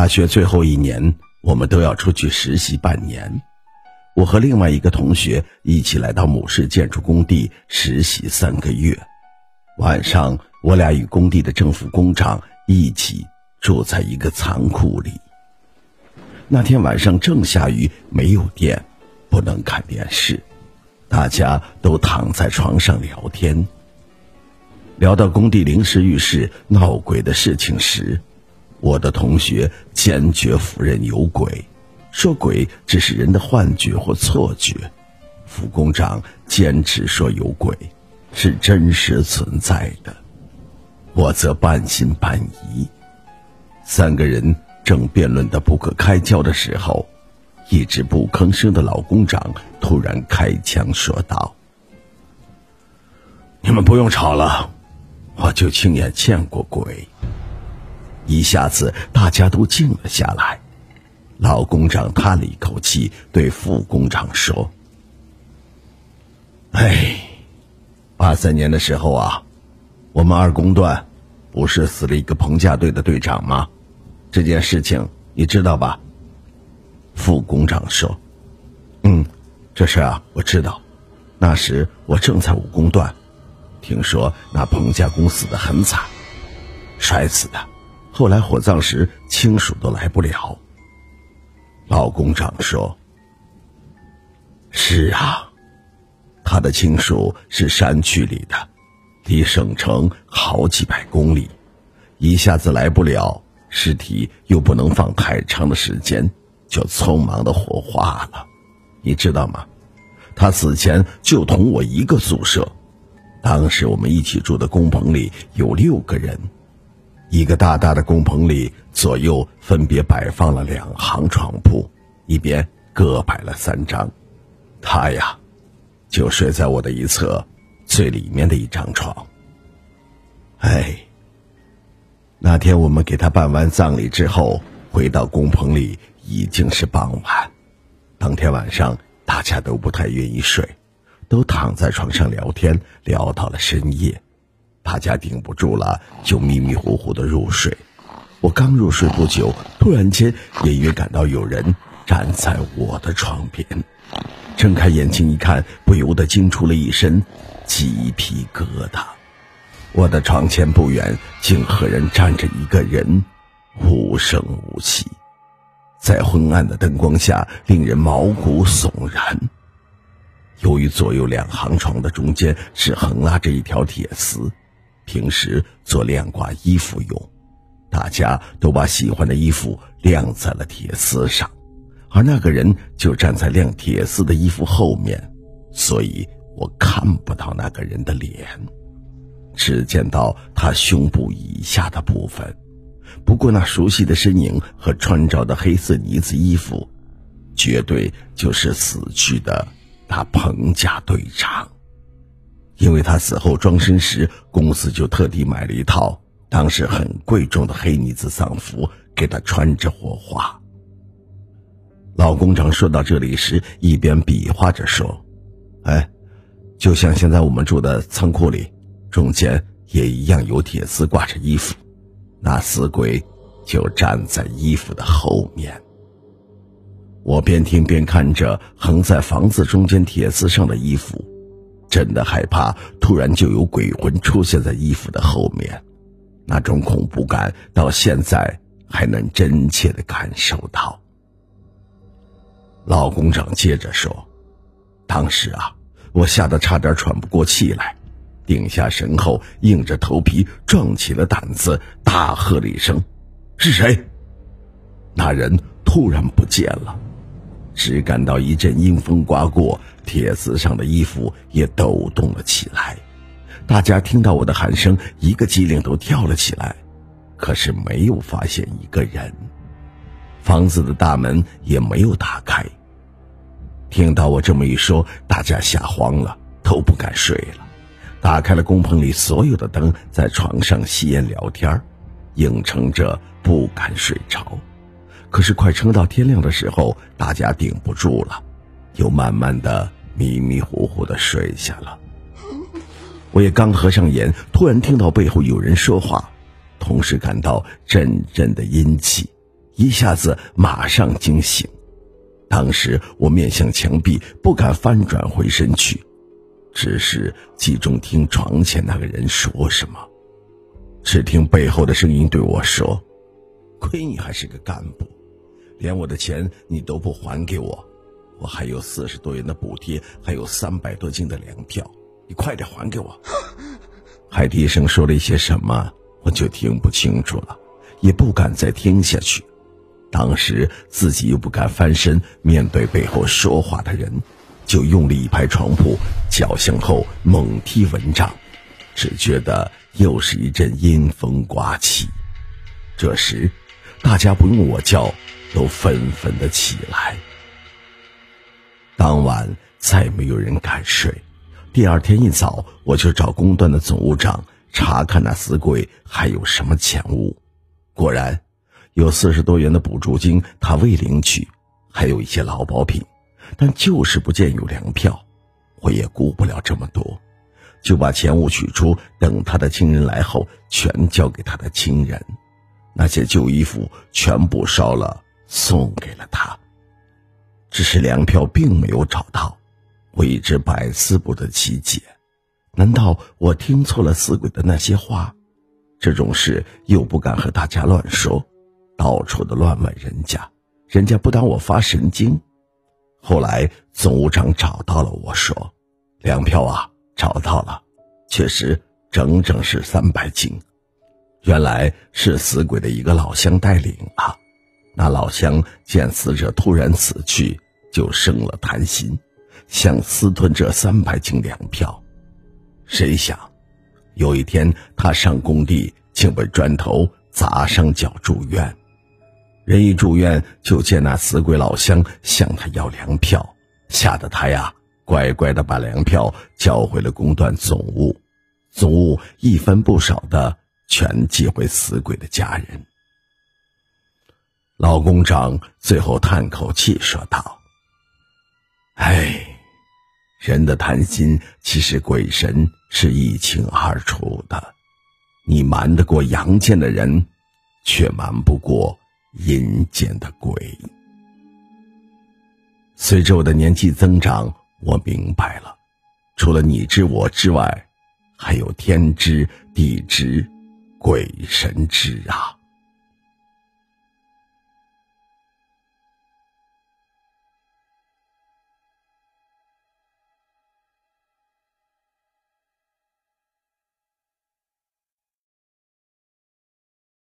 大学最后一年，我们都要出去实习半年。我和另外一个同学一起来到某市建筑工地实习三个月。晚上，我俩与工地的正副工长一起住在一个仓库里。那天晚上正下雨，没有电，不能看电视，大家都躺在床上聊天。聊到工地临时浴室闹鬼的事情时，我的同学坚决否认有鬼，说鬼只是人的幻觉或错觉。副工长坚持说有鬼，是真实存在的。我则半信半疑。三个人正辩论的不可开交的时候，一直不吭声的老工长突然开枪说道：“你们不用吵了，我就亲眼见过鬼。”一下子，大家都静了下来。老工长叹了一口气，对副工长说：“哎，八三年的时候啊，我们二工段不是死了一个棚架队的队长吗？这件事情你知道吧？”副工长说：“嗯，这事啊，我知道。那时我正在五工段，听说那棚架工死的很惨，摔死的。”后来火葬时，亲属都来不了。老工长说：“是啊，他的亲属是山区里的，离省城好几百公里，一下子来不了，尸体又不能放太长的时间，就匆忙的火化了。你知道吗？他死前就同我一个宿舍，当时我们一起住的工棚里有六个人。”一个大大的工棚里，左右分别摆放了两行床铺，一边各摆了三张。他呀，就睡在我的一侧，最里面的一张床。哎，那天我们给他办完葬礼之后，回到工棚里已经是傍晚。当天晚上，大家都不太愿意睡，都躺在床上聊天，聊到了深夜。大家顶不住了，就迷迷糊糊的入睡。我刚入睡不久，突然间隐约感到有人站在我的床边。睁开眼睛一看，不由得惊出了一身鸡皮疙瘩。我的床前不远，竟赫然站着一个人，无声无息，在昏暗的灯光下，令人毛骨悚然。由于左右两行床的中间是横拉着一条铁丝。平时做晾挂衣服用，大家都把喜欢的衣服晾在了铁丝上，而那个人就站在晾铁丝的衣服后面，所以我看不到那个人的脸，只见到他胸部以下的部分。不过那熟悉的身影和穿着的黑色呢子衣服，绝对就是死去的那彭家队长。因为他死后装身时，公司就特地买了一套当时很贵重的黑呢子丧服给他穿着火化。老工长说到这里时，一边比划着说：“哎，就像现在我们住的仓库里，中间也一样有铁丝挂着衣服，那死鬼就站在衣服的后面。”我边听边看着横在房子中间铁丝上的衣服。真的害怕，突然就有鬼魂出现在衣服的后面，那种恐怖感到现在还能真切的感受到。老工长接着说：“当时啊，我吓得差点喘不过气来，定下神后，硬着头皮壮起了胆子，大喝了一声：‘是谁？’那人突然不见了。”只感到一阵阴风刮过，铁丝上的衣服也抖动了起来。大家听到我的喊声，一个机灵都跳了起来，可是没有发现一个人。房子的大门也没有打开。听到我这么一说，大家吓慌了，都不敢睡了，打开了工棚里所有的灯，在床上吸烟聊天，硬撑着不敢睡着。可是快撑到天亮的时候，大家顶不住了，又慢慢的迷迷糊糊的睡下了。我也刚合上眼，突然听到背后有人说话，同时感到阵阵的阴气，一下子马上惊醒。当时我面向墙壁，不敢翻转回身去，只是集中听床前那个人说什么。只听背后的声音对我说：“亏你还是个干部，连我的钱你都不还给我，我还有四十多元的补贴，还有三百多斤的粮票，你快点还给我。”还低声说了一些什么，我就听不清楚了，也不敢再听下去。当时自己又不敢翻身面对背后说话的人，就用力一拍床铺，脚向后猛踢蚊帐，只觉得又是一阵阴风刮起。这时，大家不用我叫，都纷纷的起来。当晚再没有人敢睡。第二天一早，我就找工段的总务长查看那死鬼还有什么钱物，果然。有四十多元的补助金，他未领取，还有一些劳保品，但就是不见有粮票。我也顾不了这么多，就把钱物取出，等他的亲人来后，全交给他的亲人。那些旧衣服全部烧了，送给了他。只是粮票并没有找到，我一直百思不得其解。难道我听错了死鬼的那些话？这种事又不敢和大家乱说。到处的乱问人家，人家不当我发神经。后来总务长找到了我说：“粮票啊，找到了，确实整整是三百斤。原来是死鬼的一个老乡带领啊。那老乡见死者突然死去，就生了贪心，想私吞这三百斤粮票。谁想，有一天他上工地，竟被砖头砸伤脚住院。”人一住院，就见那死鬼老乡向他要粮票，吓得他呀乖乖的把粮票交回了工段总务，总务一分不少的全寄回死鬼的家人。老工长最后叹口气说道：“哎，人的贪心，其实鬼神是一清二楚的，你瞒得过阳间的人，却瞒不过。”阴间的鬼。随着我的年纪增长，我明白了，除了你知我之外，还有天知地知，鬼神知啊。